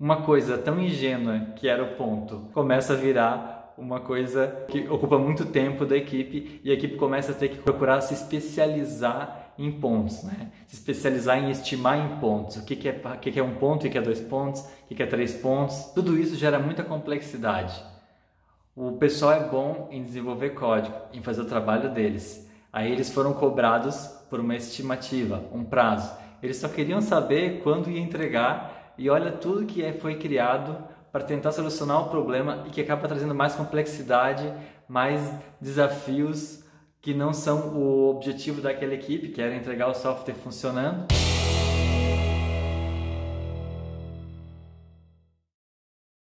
uma coisa tão ingênua que era o ponto começa a virar uma coisa que ocupa muito tempo da equipe e a equipe começa a ter que procurar se especializar em pontos, né? Se especializar em estimar em pontos. O que, que, é, o que, que é um ponto, o que é dois pontos, o que, que é três pontos. Tudo isso gera muita complexidade. O pessoal é bom em desenvolver código, em fazer o trabalho deles. Aí eles foram cobrados por uma estimativa, um prazo. Eles só queriam saber quando ia entregar e olha tudo que é, foi criado para tentar solucionar o problema e que acaba trazendo mais complexidade, mais desafios que não são o objetivo daquela equipe, que era entregar o software funcionando.